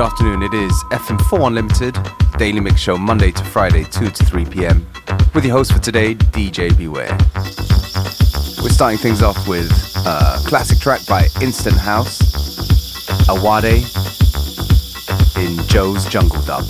good afternoon. It is FM4 Unlimited, daily mix show Monday to Friday, 2 to 3 p.m. With your host for today, DJ Beware. We're starting things off with a classic track by Instant House, Awade in Joe's Jungle Dub.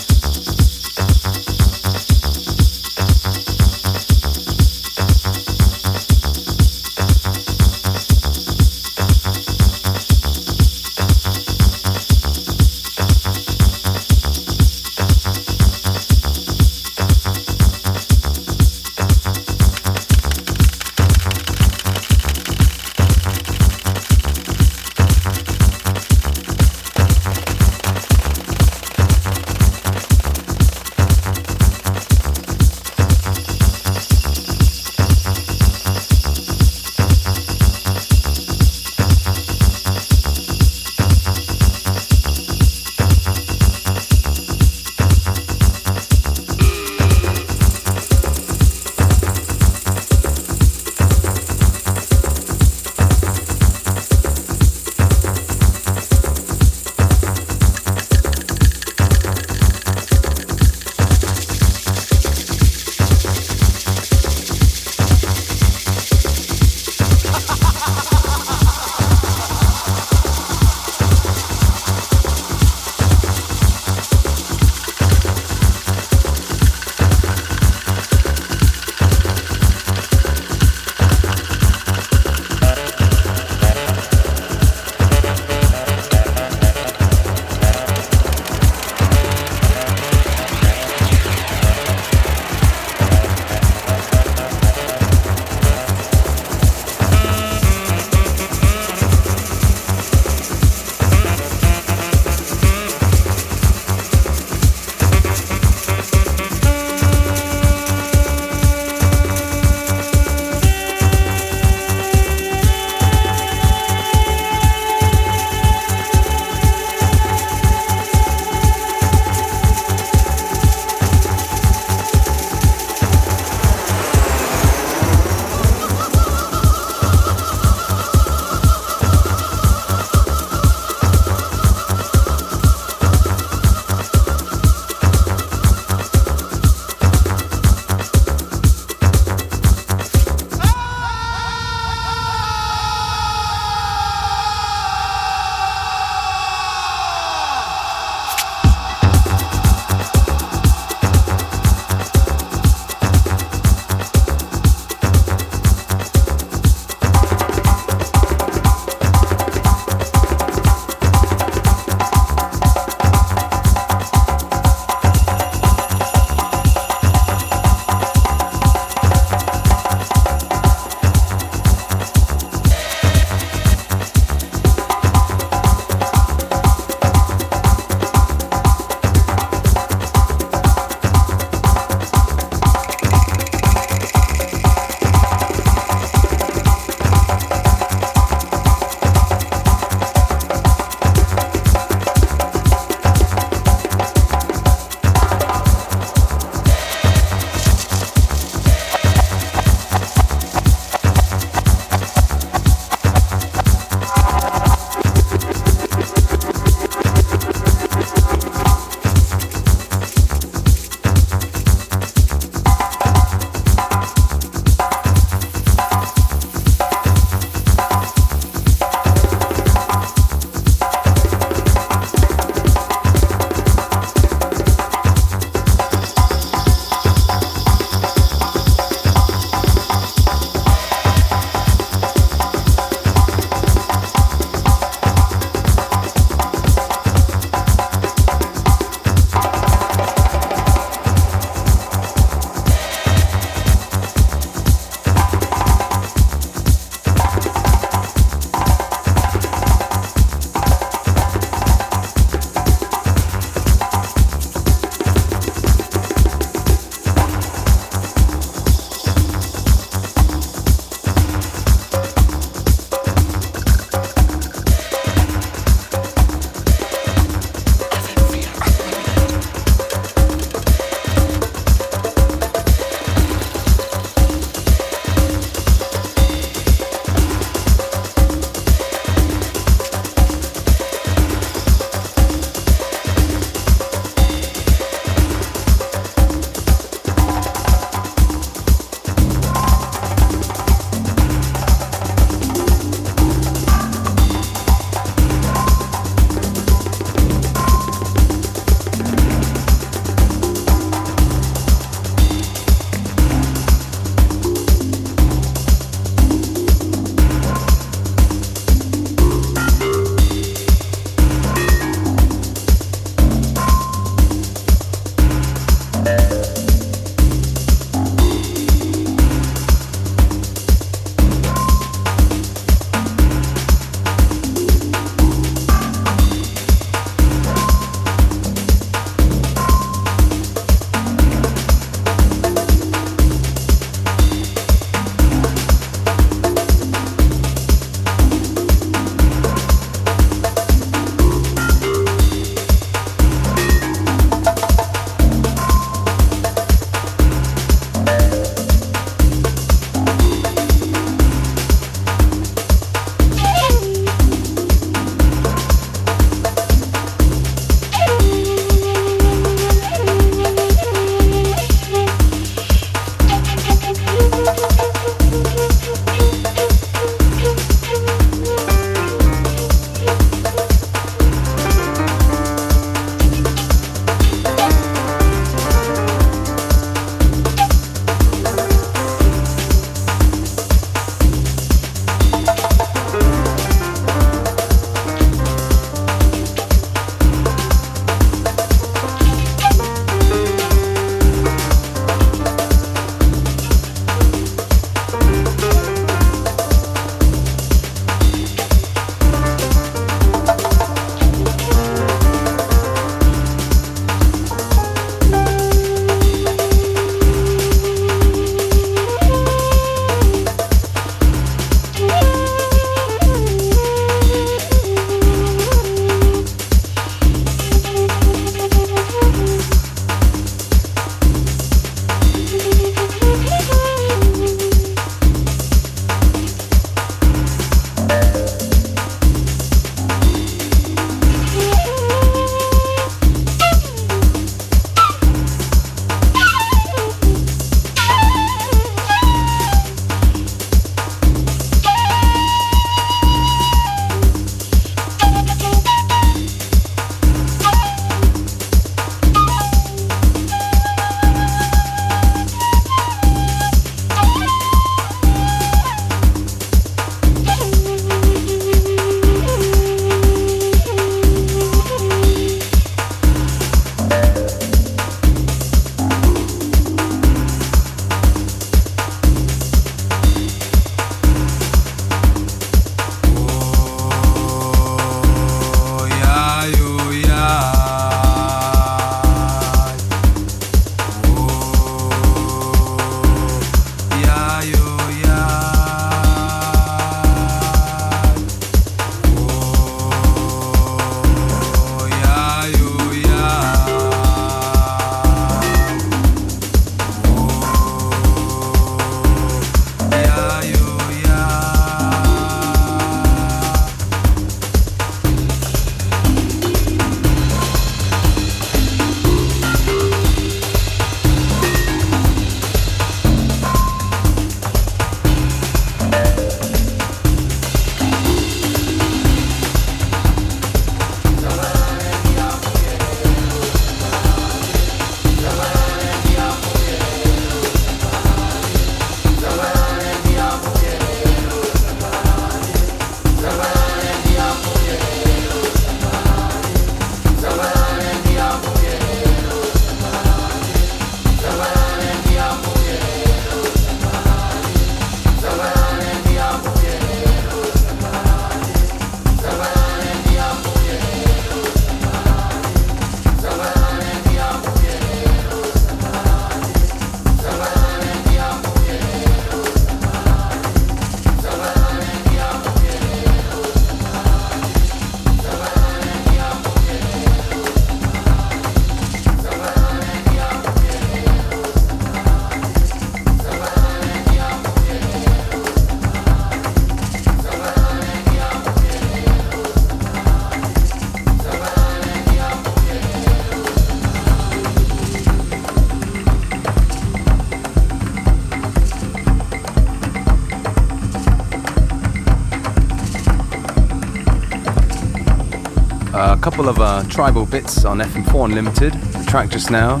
Couple of uh, tribal bits on FM4 Unlimited. The track just now,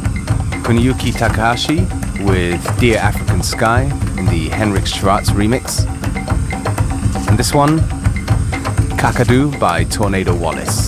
Kuniyuki Takahashi with Dear African Sky in the Henrik Schwarz remix. And this one, Kakadu by Tornado Wallace.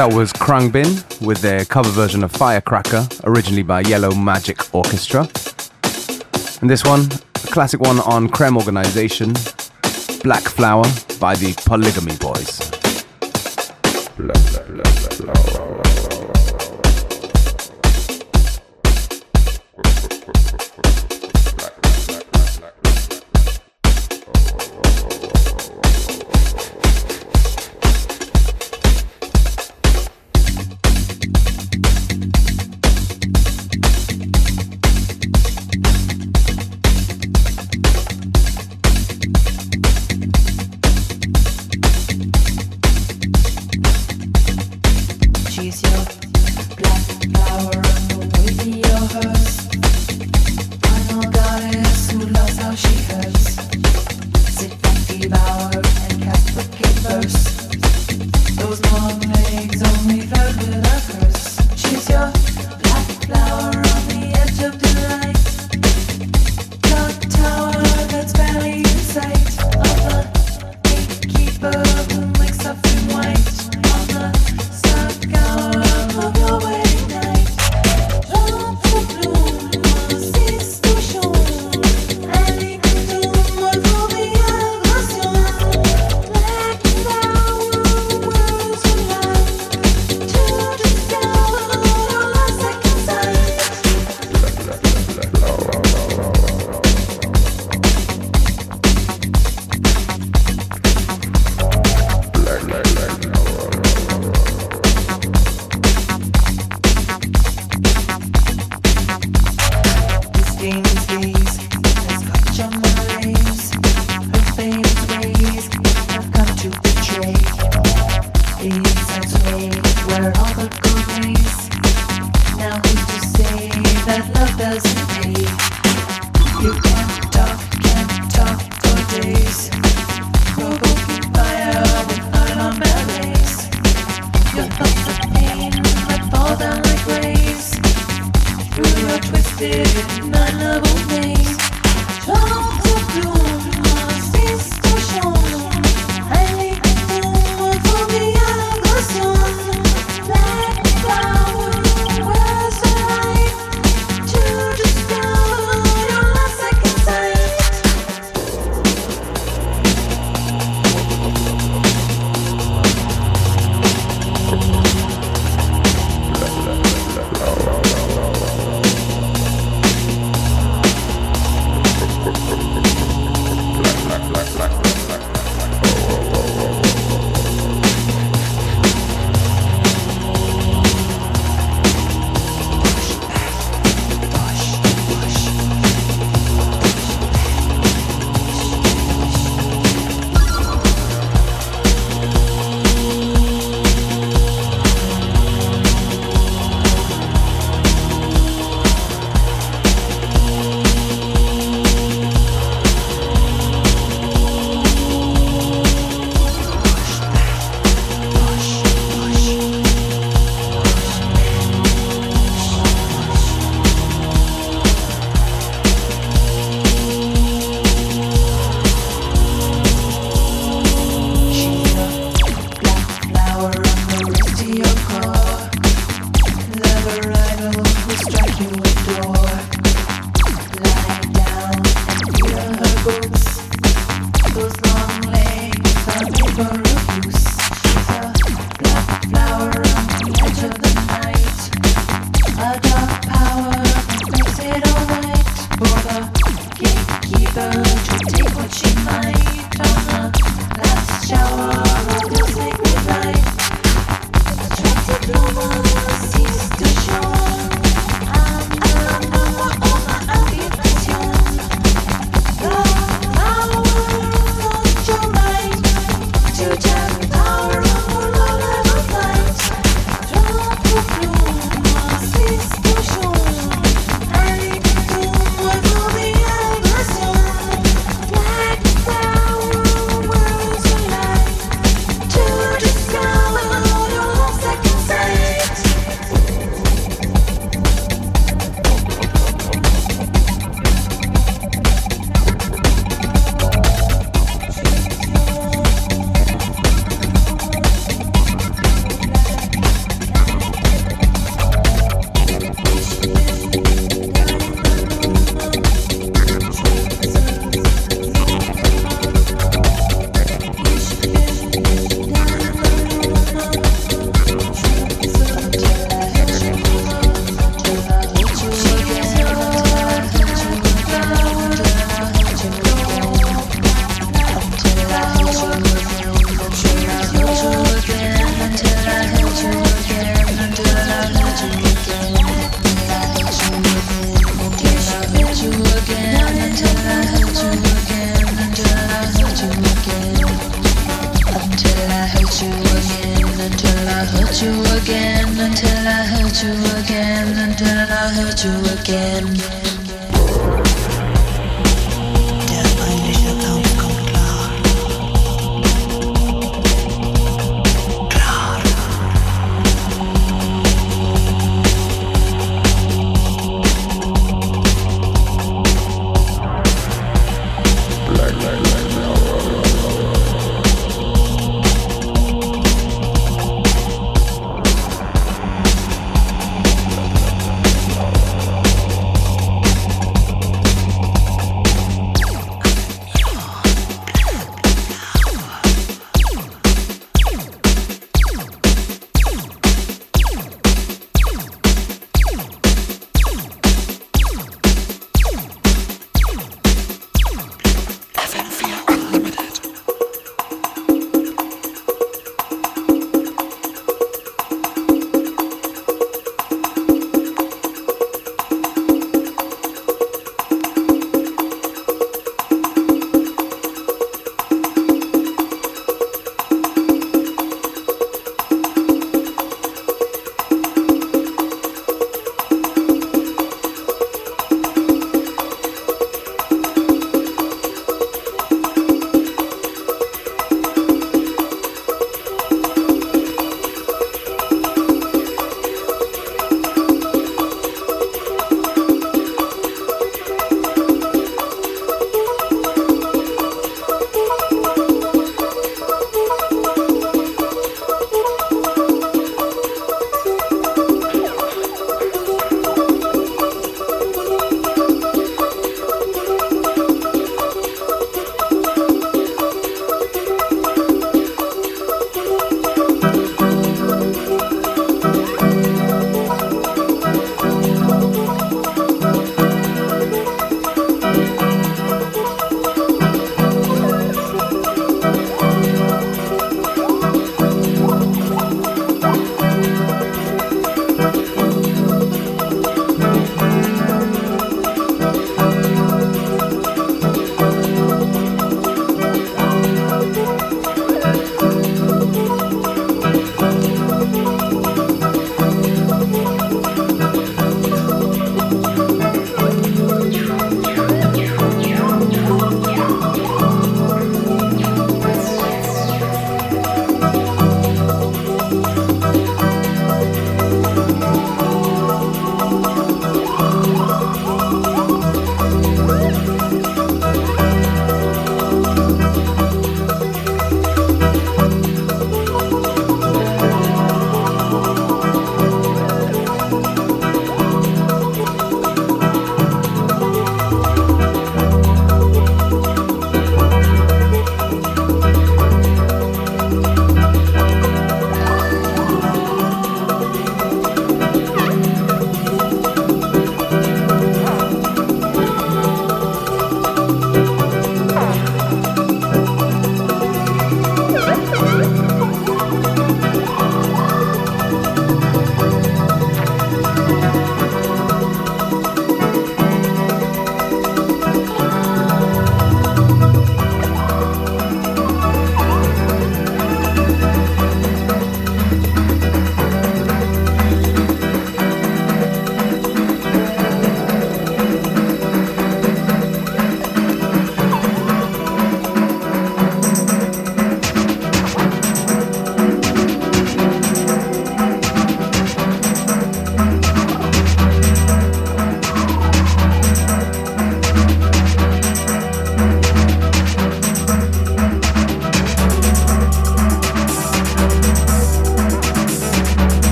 That was Khruangbin with their cover version of Firecracker, originally by Yellow Magic Orchestra. And this one, a classic one on Cream Organization, Black Flower by the Polygamy Boys. Black, black, black,